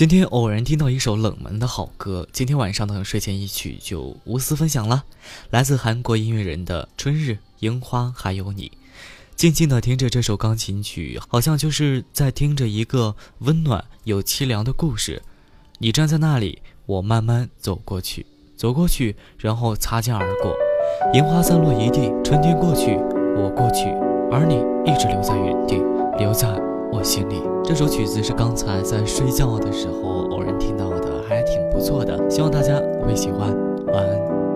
今天偶然听到一首冷门的好歌，今天晚上的睡前一曲就无私分享了，来自韩国音乐人的《春日樱花还有你》。静静的听着这首钢琴曲，好像就是在听着一个温暖又凄凉的故事。你站在那里，我慢慢走过去，走过去，然后擦肩而过。樱花散落一地，春天过去，我过去，而你一直留在原地，留在我心里。这首曲子是刚才在睡觉的时候偶然听到的，还挺不错的，希望大家会喜欢。晚安。